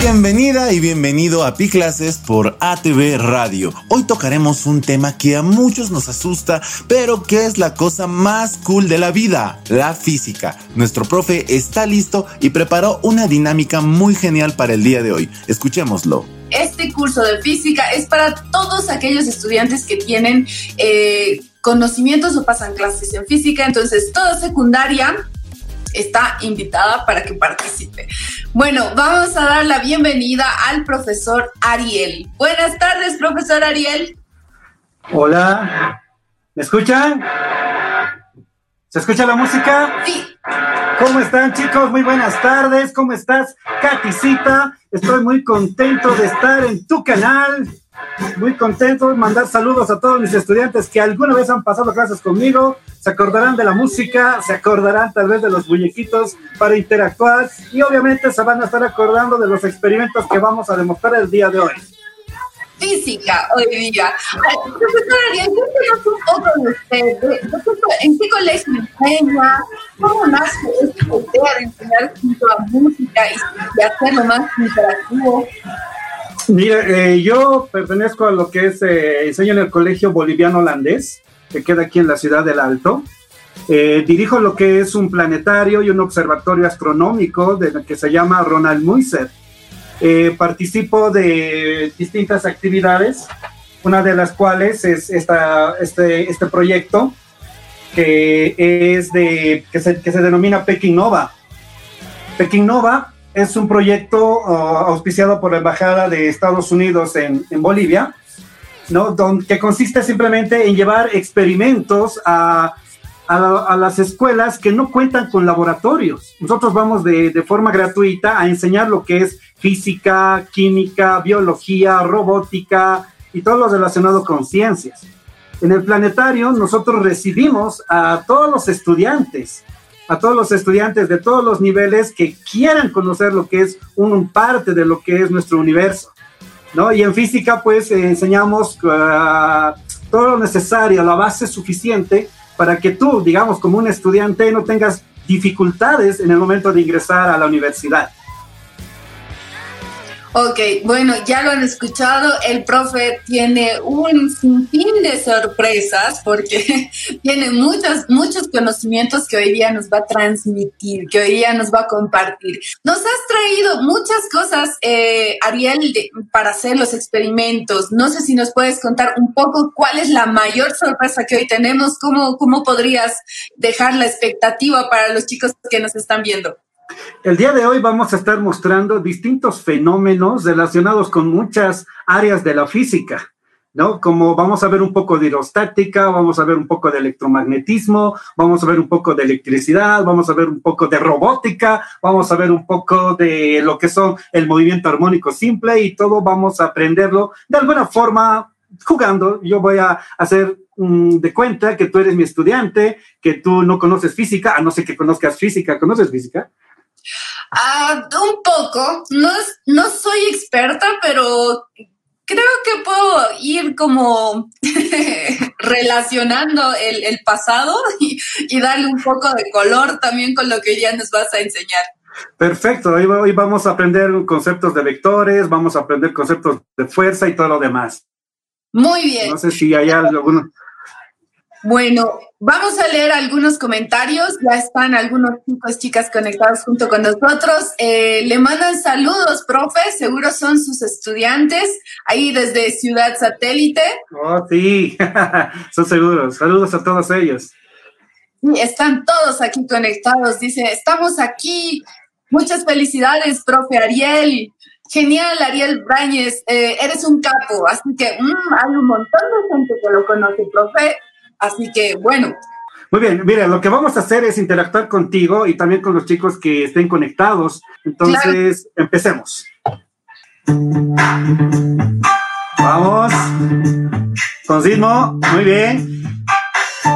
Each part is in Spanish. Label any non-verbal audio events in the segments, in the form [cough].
Bienvenida y bienvenido a Pi Clases por ATV Radio. Hoy tocaremos un tema que a muchos nos asusta, pero que es la cosa más cool de la vida, la física. Nuestro profe está listo y preparó una dinámica muy genial para el día de hoy. Escuchémoslo. Este curso de física es para todos aquellos estudiantes que tienen eh, conocimientos o pasan clases en física, entonces toda secundaria está invitada para que participe. Bueno, vamos a dar la bienvenida al profesor Ariel. Buenas tardes, profesor Ariel. Hola, ¿me escuchan? ¿Se escucha la música? Sí. ¿Cómo están chicos? Muy buenas tardes. ¿Cómo estás, Katicita? Estoy muy contento de estar en tu canal. Muy contento de mandar saludos a todos mis estudiantes que alguna vez han pasado clases conmigo. Se acordarán de la música, se acordarán tal vez de los muñequitos para interactuar y obviamente se van a estar acordando de los experimentos que vamos a demostrar el día de hoy física hoy día. Profesor Ariel, de usted. ¿En qué colegio enseña? ¿Cómo nace esta idea de enseñar junto a música y, hacerlo más interactivo? Mira, eh, yo pertenezco a lo que es, eh, enseño en el Colegio Boliviano Holandés, que queda aquí en la ciudad del Alto. Eh, dirijo lo que es un planetario y un observatorio astronómico de, que se llama Ronald Muiset eh, participo de distintas actividades, una de las cuales es esta, este, este proyecto que es de, que se, que se denomina Peking Nova. Peking Nova es un proyecto uh, auspiciado por la Embajada de Estados Unidos en, en Bolivia, ¿no? Don, que consiste simplemente en llevar experimentos a a, las escuelas que no cuentan con laboratorios. Nosotros vamos de, de, forma gratuita a enseñar lo que es física, química, biología, robótica y todo lo relacionado con ciencias. En el planetario nosotros recibimos a todos los estudiantes, a todos los estudiantes de todos los niveles que quieran conocer lo que es un parte de lo que es nuestro universo. ¿no? Y en física pues enseñamos uh, todo lo necesario, la base suficiente para que tú, digamos, como un estudiante, no tengas dificultades en el momento de ingresar a la universidad. Ok, bueno, ya lo han escuchado, el profe tiene un sinfín de sorpresas porque [laughs] tiene muchos, muchos conocimientos que hoy día nos va a transmitir, que hoy día nos va a compartir. Nos has traído muchas cosas, eh, Ariel, para hacer los experimentos. No sé si nos puedes contar un poco cuál es la mayor sorpresa que hoy tenemos, cómo, cómo podrías dejar la expectativa para los chicos que nos están viendo. El día de hoy vamos a estar mostrando distintos fenómenos relacionados con muchas áreas de la física, ¿no? Como vamos a ver un poco de hidrostática, vamos a ver un poco de electromagnetismo, vamos a ver un poco de electricidad, vamos a ver un poco de robótica, vamos a ver un poco de lo que son el movimiento armónico simple y todo vamos a aprenderlo de alguna forma jugando. Yo voy a hacer de cuenta que tú eres mi estudiante, que tú no conoces física, a no ser que conozcas física. ¿Conoces física? Ah, un poco. No, no soy experta, pero creo que puedo ir como [laughs] relacionando el, pasado y, darle un poco de color también con lo que ya nos vas a enseñar. Perfecto, hoy, hoy vamos a aprender conceptos de vectores, vamos a aprender conceptos de fuerza y todo lo demás. Muy bien. No sé si hay alguno. Bueno, vamos a leer algunos comentarios. Ya están algunos chicos, chicas conectados junto con nosotros. Eh, le mandan saludos, profe. Seguro son sus estudiantes ahí desde Ciudad Satélite. Oh, sí, [laughs] son seguros. Saludos a todos ellos. Están todos aquí conectados. Dice, estamos aquí. Muchas felicidades, profe Ariel. Genial, Ariel Brañez. Eh, eres un capo. Así que mm, hay un montón de gente que lo conoce, profe. Así que, bueno. Muy bien, mira, lo que vamos a hacer es interactuar contigo y también con los chicos que estén conectados. Entonces, empecemos. Vamos. Con ritmo, muy bien.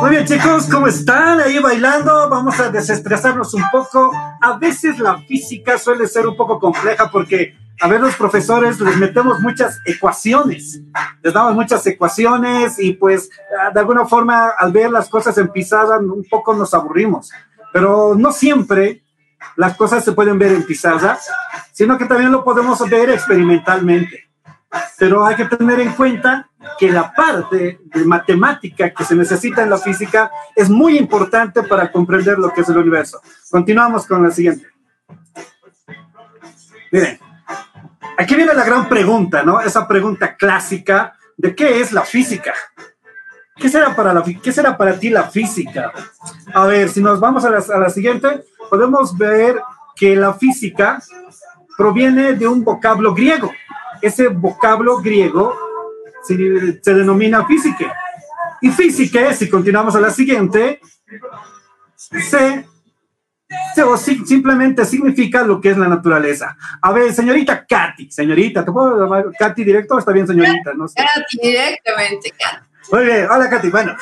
Muy bien, chicos, ¿cómo están? Ahí bailando. Vamos a desestresarnos un poco. A veces la física suele ser un poco compleja porque a ver los profesores les metemos muchas ecuaciones, les damos muchas ecuaciones y pues de alguna forma al ver las cosas en pisada un poco nos aburrimos, pero no siempre las cosas se pueden ver en pizarra, sino que también lo podemos ver experimentalmente. Pero hay que tener en cuenta que la parte de matemática que se necesita en la física es muy importante para comprender lo que es el universo. Continuamos con la siguiente. Miren, aquí viene la gran pregunta, ¿no? Esa pregunta clásica de qué es la física. ¿Qué será para, la, qué será para ti la física? A ver, si nos vamos a la, a la siguiente, podemos ver que la física proviene de un vocablo griego. Ese vocablo griego se, se denomina física. Y física, si continuamos a la siguiente, se o simplemente significa lo que es la naturaleza. A ver, señorita Katy, señorita, ¿te puedo llamar Katy directo o está bien, señorita? No sé. Katy, directamente, Katy. Muy bien, hola Katy, bueno.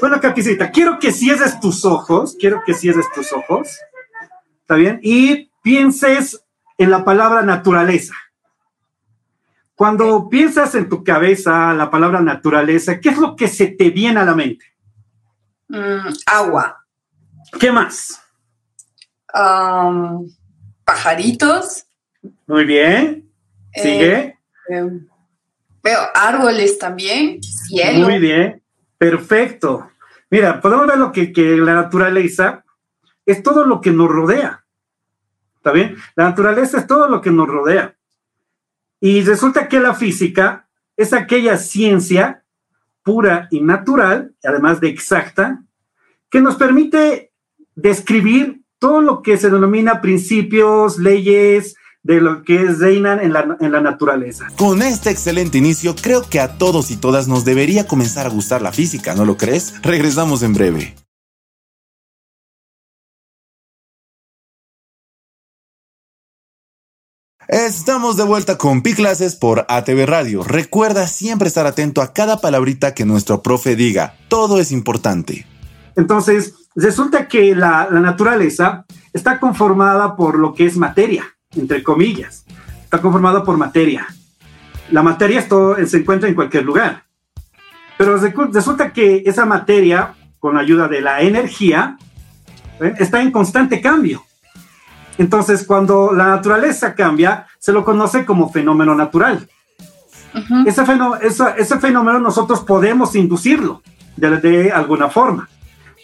Bueno, Katycita, quiero que cierres tus ojos, quiero que cierres tus ojos, ¿está bien? Y pienses en la palabra naturaleza. Cuando piensas en tu cabeza la palabra naturaleza, ¿qué es lo que se te viene a la mente? Mm, agua. ¿Qué más? Pajaritos. Muy bien. Sigue. Eh, em, veo árboles también, cielo. Muy bien. Perfecto. Mira, podemos ver lo que, que la naturaleza es todo lo que nos rodea. ¿Está bien? La naturaleza es todo lo que nos rodea. Y resulta que la física es aquella ciencia pura y natural, además de exacta, que nos permite describir todo lo que se denomina principios, leyes, de lo que es reinan en la, en la, naturaleza. Con este excelente inicio, creo que a todos y todas nos debería comenzar a gustar la física, ¿no lo crees? Regresamos en breve. Estamos de vuelta con Pi Clases por ATV Radio. Recuerda siempre estar atento a cada palabrita que nuestro profe diga. Todo es importante. Entonces, resulta que la, naturaleza está conformada por lo que es materia, entre comillas. Está conformada por materia. La materia esto, se encuentra en cualquier lugar. Pero resulta que esa materia, con la ayuda de la energía, ¿eh? está en constante cambio. Entonces, cuando la naturaleza cambia, se lo conoce como fenómeno natural. ese, fenómeno, ese, fenómeno nosotros podemos inducirlo de alguna forma.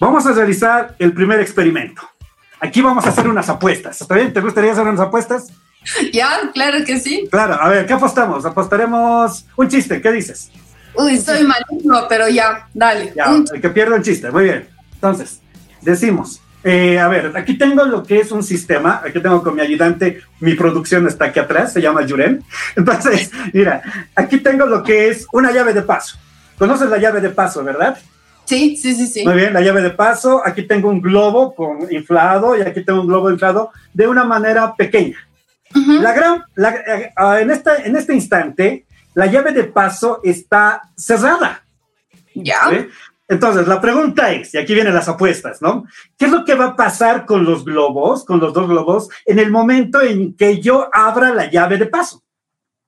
Vamos a realizar el primer experimento. Aquí vamos a hacer unas apuestas. ¿Está bien? ¿Te gustaría hacer unas apuestas? Ya, claro que sí. Claro, a ver, ¿qué apostamos? Apostaremos un chiste, ¿qué dices? Uy, soy malísimo, pero ya, dale. Ya, el que pierde un chiste, muy bien. Entonces, decimos, eh, a ver, aquí tengo lo que es un sistema, aquí tengo con mi ayudante, mi producción está aquí atrás, se llama Yuren. [laughs] Entonces, mira, aquí tengo lo que es una llave de paso. ¿Conoces la llave de paso, verdad? Sí, sí, sí, sí. Muy bien, la llave de paso. Aquí tengo un globo con inflado y aquí tengo un globo inflado de una manera pequeña. La gran, eh, ah, en, esta, en este instante, la llave de paso está cerrada. Ya. Entonces, la pregunta es, y aquí vienen las apuestas, ¿no? ¿Qué es lo que va a pasar con los globos, con los dos globos, en el momento en que yo abra la llave de paso?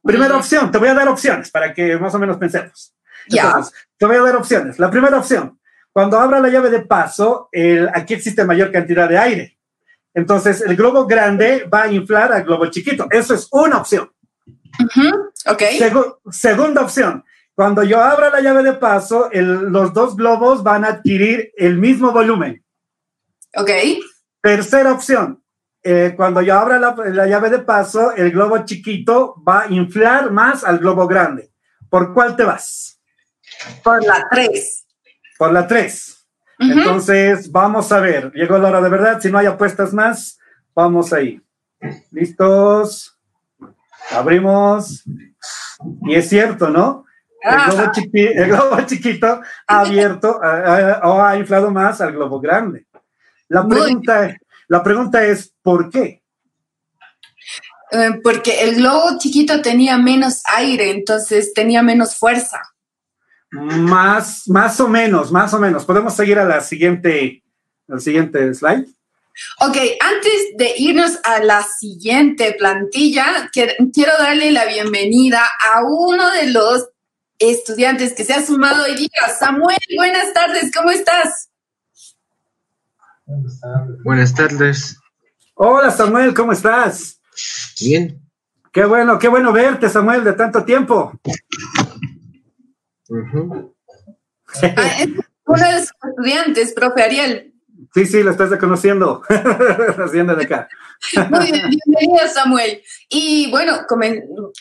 Primera opción, te voy a dar opciones para que más o menos pensemos. Ya. te voy a dar opciones. La primera opción, cuando abra la llave de paso, el, aquí existe mayor cantidad de aire. Entonces, el globo grande va a inflar al globo chiquito. Eso es una opción. segunda opción, cuando yo abra la llave de paso, los dos globos van a adquirir el mismo volumen. Ok. Tercera opción, eh, cuando yo abra la, la, llave de paso, el globo chiquito va a inflar más al globo grande. ¿Por cuál te vas? Por la 3. Por la 3. Entonces, vamos a ver. Llegó la hora de verdad. Si no hay apuestas más, vamos ahí. ¿Listos? Abrimos. Y es cierto, ¿no? El globo, chiquito ha abierto o ha inflado más al globo grande. La pregunta, la pregunta es, ¿por qué? Eh, porque el globo chiquito tenía menos aire, entonces tenía menos fuerza. Más, más o menos, más o menos. Podemos seguir a la siguiente, al siguiente slide. Ok, antes de irnos a la siguiente plantilla, quiero darle la bienvenida a uno de los estudiantes que se ha sumado hoy día. Samuel, buenas tardes, ¿cómo estás? Buenas tardes. Hola Samuel, ¿cómo estás? Bien. Qué bueno, qué bueno verte, Samuel, de tanto tiempo. Ah, es uno de los estudiantes, profe Ariel. Sí, sí, lo estás reconociendo. [laughs] Haciendo de acá. Muy bien, bienvenido, Samuel. Y bueno,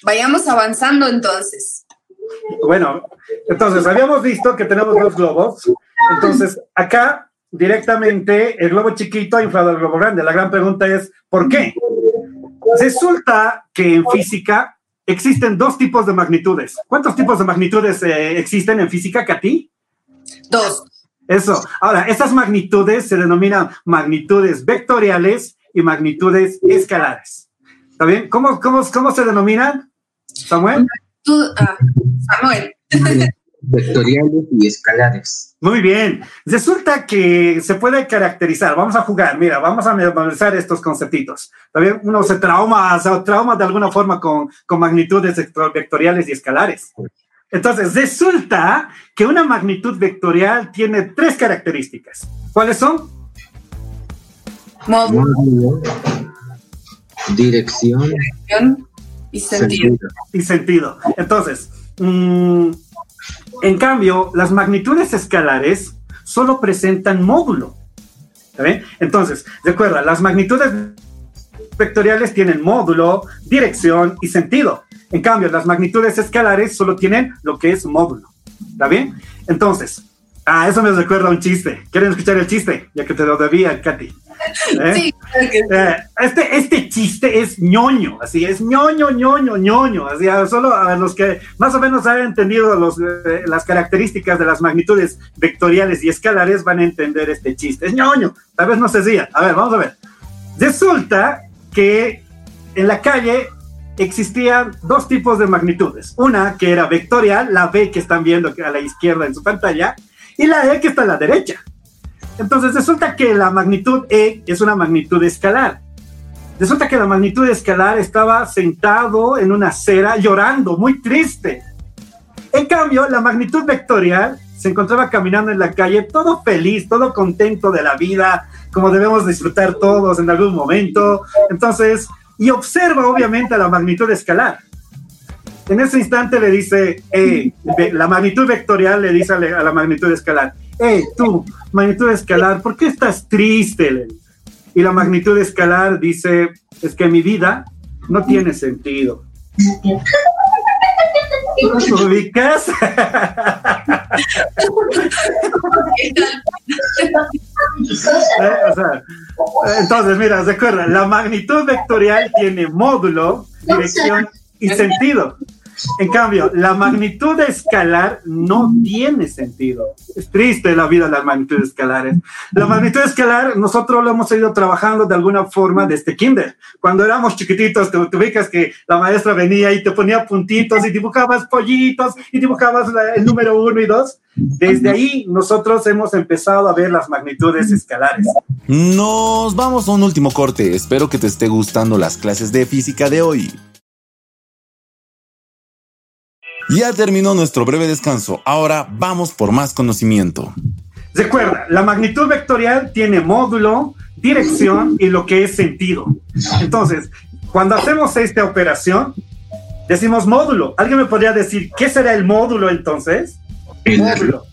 vayamos avanzando entonces. Bueno, entonces habíamos visto que tenemos dos globos. Entonces, acá directamente el globo chiquito ha inflado el globo grande. La gran pregunta es, ¿por qué? Resulta que en física existen dos tipos de magnitudes. ¿Cuántos tipos de magnitudes eh, existen en física, Katy? Dos. Eso. Ahora, estas magnitudes se denominan magnitudes vectoriales y magnitudes escalares. ¿Está bien? ¿Cómo, cómo, cómo se denominan, Samuel? Ah, Samuel. Vectoriales y escalares. Muy bien. Resulta que se puede caracterizar. Vamos a jugar. Mira, vamos a memorizar estos conceptitos. También uno se trauma, se trauma de alguna forma con, con magnitudes vectoriales y escalares. Entonces, resulta que una magnitud vectorial tiene tres características. ¿Cuáles son? Módulo, dirección, y sentido. Y sentido. Entonces, mmm, en cambio, las magnitudes escalares solo presentan módulo. Entonces, recuerda, las magnitudes vectoriales tienen módulo, dirección y sentido. En cambio, las magnitudes escalares solo tienen lo que es módulo. ¿Está bien? Entonces, ah, eso me recuerda un chiste. ¿Quieren escuchar el chiste? Ya que te lo debía, Katy. ¿Eh? Sí, eh, este, este chiste es ñoño, así es ñoño, ñoño, ñoño. Así, solo a los que más o menos han entendido los, eh, las características de las magnitudes vectoriales y escalares van a entender este chiste. Es ñoño, tal vez no se decía. A ver, vamos a ver. Resulta que en la calle existían dos tipos de magnitudes. Una que era vectorial, la B que están viendo a la izquierda en su pantalla, y la E que está a la derecha. Entonces resulta que la magnitud E es una magnitud escalar. Resulta que la magnitud escalar estaba sentado en una acera llorando, muy triste. En cambio, la magnitud vectorial se encontraba caminando en la calle todo feliz, todo contento de la vida, como debemos disfrutar todos en algún momento. Entonces, y observa obviamente la magnitud escalar. En ese instante le dice, eh, la magnitud vectorial le dice a la magnitud escalar, hey, tú, magnitud escalar, ¿por qué estás triste? Y la magnitud escalar dice, es que mi vida no tiene sentido. ¿Ubicas? [laughs] Eh, entonces, mira, recuerda, la magnitud vectorial tiene módulo, dirección y sentido. En cambio, la magnitud escalar no tiene sentido. Es triste la vida de las magnitudes escalares. La magnitud escalar, nosotros lo hemos ido trabajando de alguna forma desde kinder. Cuando éramos chiquititos, te, ubicas que la maestra venía y te ponía puntitos y dibujabas pollitos y dibujabas el número uno y dos. Desde ahí nosotros hemos empezado a ver las magnitudes escalares. Nos vamos a un último corte. Espero que te esté gustando las clases de física de hoy. Ya terminó nuestro breve descanso, ahora vamos por más conocimiento. Recuerda, la magnitud vectorial tiene módulo, dirección y lo que es sentido. Entonces, cuando hacemos esta operación, decimos módulo. ¿Alguien me podría decir qué será el módulo entonces? El módulo.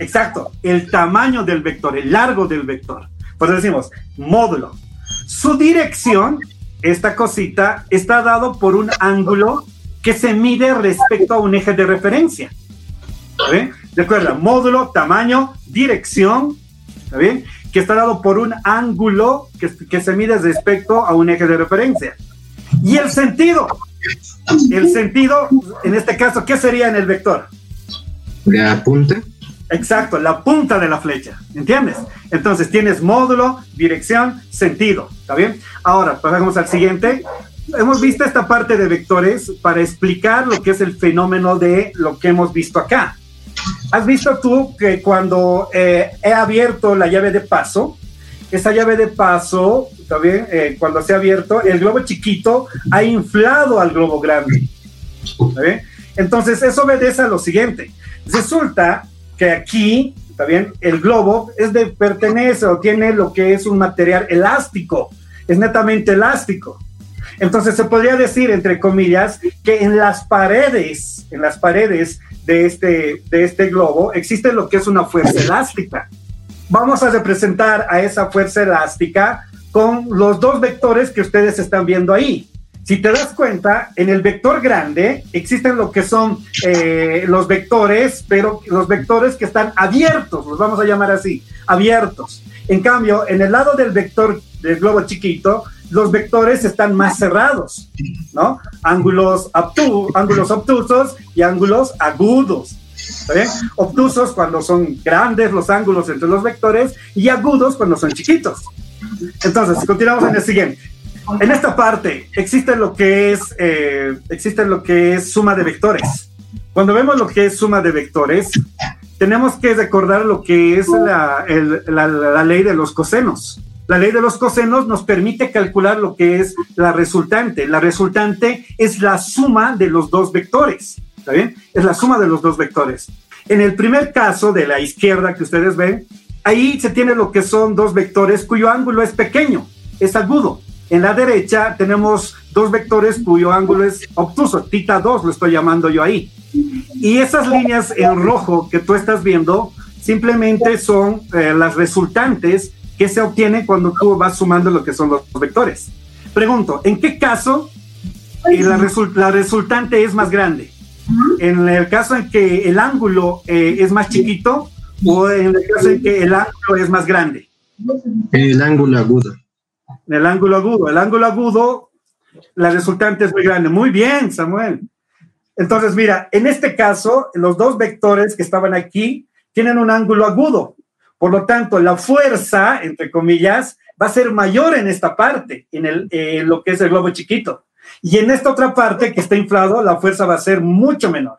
Exacto, el tamaño del vector, el largo del vector. Pues decimos módulo. Su dirección, esta cosita, está dado por un ángulo que se mide respecto a un eje de referencia. ¿Está bien? Recuerda, módulo, tamaño, dirección, ¿está bien? Que está dado por un ángulo que, que se mide respecto a un eje de referencia. Y el sentido. El sentido, en este caso, ¿qué sería en el vector? La punta. Exacto, la punta de la flecha, ¿entiendes? Entonces tienes módulo, dirección, sentido, ¿está bien? Ahora, pasamos al siguiente, hemos visto esta parte de vectores para explicar lo que es el fenómeno de lo que hemos visto acá. ¿Has visto tú que cuando eh, he abierto la llave de paso, esa llave de paso, también eh, cuando se ha abierto, el globo chiquito ha inflado al globo grande. Entonces, eso obedece a lo siguiente. Resulta que aquí, ¿está bien? El globo es de pertenece o tiene lo que es un material elástico es netamente elástico. Entonces se podría decir, entre comillas, que en las paredes, en las paredes de este, de este globo existe lo que es una fuerza elástica. Vamos a representar a esa fuerza elástica con los dos vectores que ustedes están viendo ahí. Si te das cuenta, en el vector grande existen lo que son eh, los vectores, pero los vectores que están abiertos, los vamos a llamar así, abiertos. En cambio, en el lado del vector del globo chiquito, los vectores están más cerrados, ¿no? Ángulos, obtusos y ángulos agudos. Obtusos cuando son grandes los ángulos entre los vectores y agudos cuando son chiquitos. Entonces, continuamos en el siguiente. En esta parte existe lo que es, eh, existe lo que es suma de vectores. Cuando vemos lo que es suma de vectores, tenemos que recordar lo que es la ley de los cosenos. La ley de los cosenos nos permite calcular lo que es la resultante. La resultante es la suma de los dos vectores. ¿Está bien? Es la suma de los dos vectores. En el primer caso de la izquierda que ustedes ven, ahí se tiene lo que son dos vectores cuyo ángulo es pequeño, es agudo. En la derecha tenemos dos vectores cuyo ángulo es obtuso, tita 2 lo estoy llamando yo ahí. Y esas líneas en rojo que tú estás viendo simplemente son eh, las resultantes que se obtiene cuando tú vas sumando lo que son los vectores. Pregunto, ¿en qué caso eh, la, la, resultante es más grande? ¿En el caso en que el ángulo eh, es más chiquito o en el caso en que el ángulo es más grande? El ángulo agudo. El ángulo agudo. El ángulo agudo, la resultante es muy grande. Muy bien, Samuel. Entonces, mira, en este caso, los dos vectores que estaban aquí tienen un ángulo agudo. Por lo tanto, la fuerza, entre comillas, va a ser mayor en esta parte, en, el, lo que es el globo chiquito. Y en esta otra parte que está inflado, la fuerza va a ser mucho menor.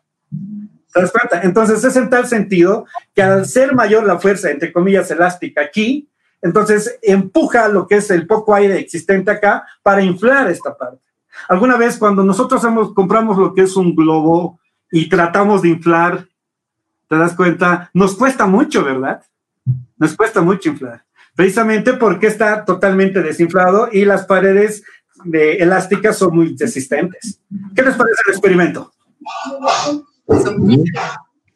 ¿Te das cuenta? Entonces es en tal sentido que al ser mayor la fuerza, entre comillas, elástica aquí, entonces empuja lo que es el poco aire existente acá para inflar esta parte. Alguna vez cuando nosotros compramos lo que es un globo y tratamos de inflar, te das cuenta, nos cuesta mucho, ¿verdad? Nos cuesta mucho inflar, precisamente porque está totalmente desinflado y las paredes de elásticas son muy resistentes. ¿Qué les parece el experimento?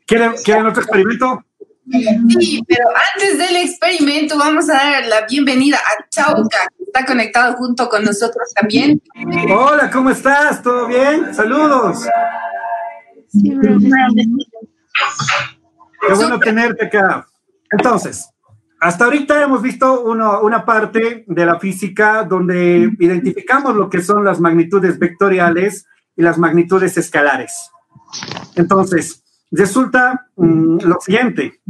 ¿Quieren, ¿quieren otro experimento? Sí, pero antes del experimento vamos a dar la bienvenida a Chauca, que está conectado junto con nosotros también. Hola, ¿cómo estás? ¿Todo bien? Saludos. Qué bueno tenerte acá. Entonces, hasta ahorita hemos visto una parte de la física donde identificamos lo que son las magnitudes vectoriales y las magnitudes escalares. Entonces, resulta mm, lo siguiente.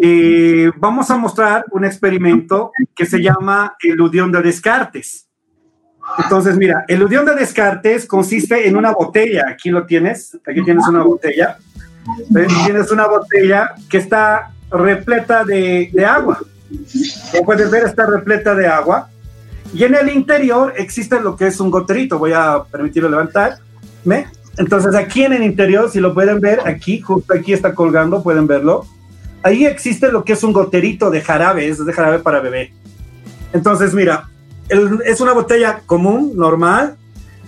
Eh, vamos a mostrar un experimento que se llama eludión de Descartes. Entonces, mira, el eludión de Descartes consiste en una botella. Aquí lo tienes. Aquí tienes una botella. Tienes una botella que está repleta de, agua. Como puedes ver, está repleta de agua. Y en el interior existe lo que es un goterito. Voy a permitirlo levantar. Entonces, aquí en el interior, si lo pueden ver, aquí, justo aquí está colgando, pueden verlo. Ahí existe lo que es un goterito de jarabe, es de jarabe para bebé. Entonces, mira, es una botella común, normal.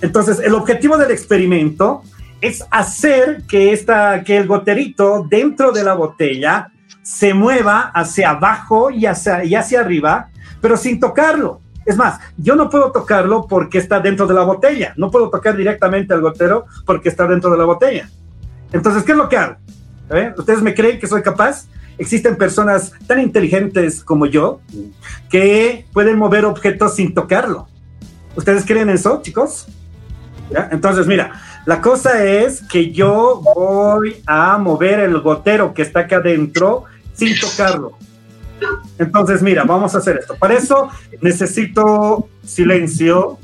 Entonces, el objetivo del experimento es hacer que, esta, que el goterito dentro de la botella se mueva hacia abajo y hacia, y hacia arriba, pero sin tocarlo. Es más, yo no puedo tocarlo porque está dentro de la botella. No puedo tocar directamente al gotero porque está dentro de la botella. Entonces, ¿qué es lo que hago? ¿Ustedes me creen que soy capaz? Existen personas tan inteligentes como yo que pueden mover objetos sin tocarlo. ¿Ustedes creen eso, chicos? Entonces, mira, la cosa es que yo voy a mover el gotero que está acá adentro sin tocarlo. Entonces, mira, vamos a hacer esto. Para eso necesito silencio,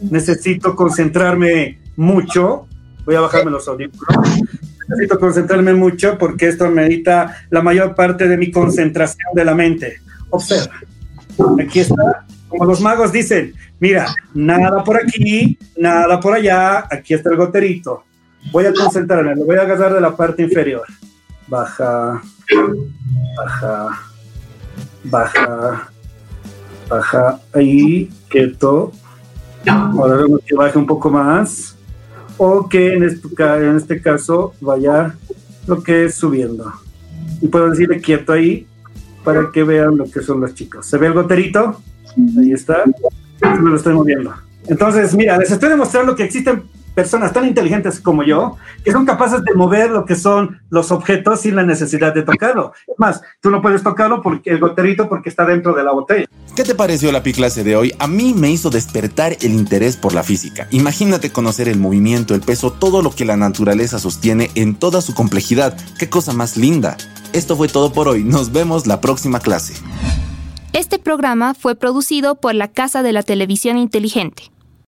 necesito concentrarme mucho. Voy a bajarme los audífonos. Necesito concentrarme mucho porque esto medita la mayor parte de mi concentración de la mente. Observa. Aquí está. Como los magos dicen, mira, nada por aquí, nada por allá, aquí está el goterito. Voy a concentrarme, lo voy a agarrar de la parte inferior. Baja, baja, baja, Baja ahí, quieto. Ahora que baje un poco más. O que en este, en este caso vaya lo que es subiendo. Y puedo decirle quieto ahí para que vean lo que son los chicos. ¿Se ve el goterito? Ahí está. Me lo estoy moviendo. Entonces, mira, les estoy demostrando que existen personas tan inteligentes como yo que son capaces de mover lo que son los objetos sin la necesidad de tocarlo. Es más, tú no puedes tocarlo porque el goterito porque está dentro de la botella. ¿Qué te pareció la clase de hoy? A mí me hizo despertar el interés por la física. Imagínate conocer el movimiento, el peso, todo lo que la naturaleza sostiene en toda su complejidad. Qué cosa más linda. Esto fue todo por hoy. Nos vemos la próxima clase. Este programa fue producido por la Casa de la Televisión Inteligente.